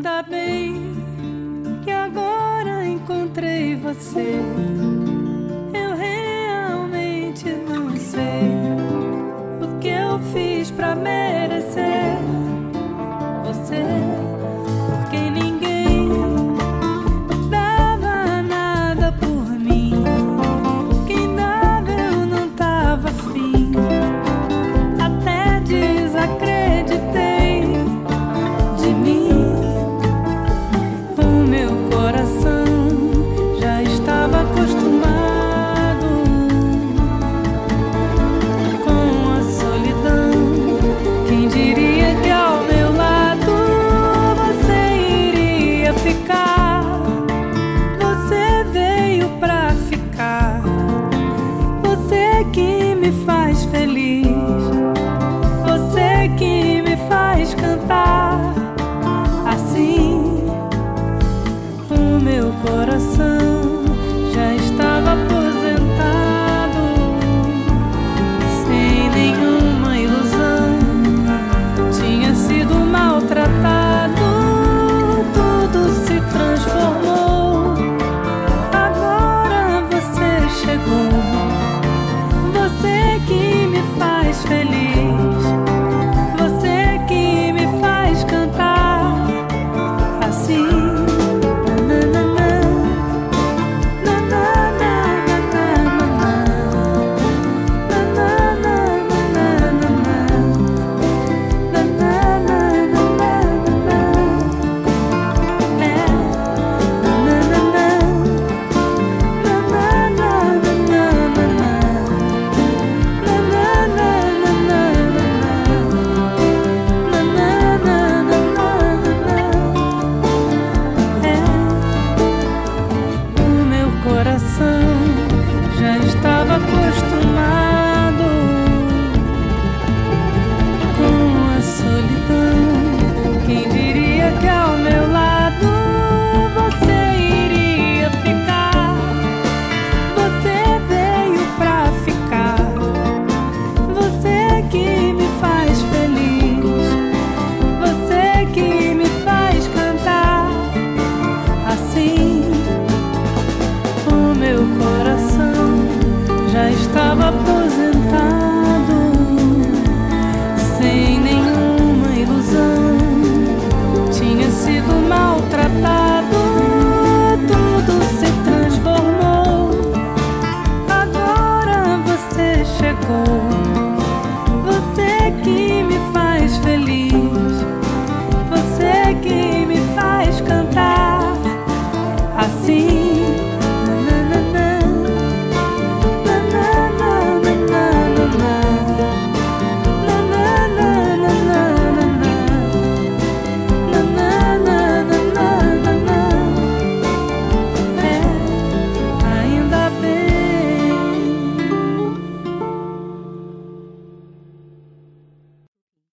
Ainda bem que agora encontrei você. coração. cold.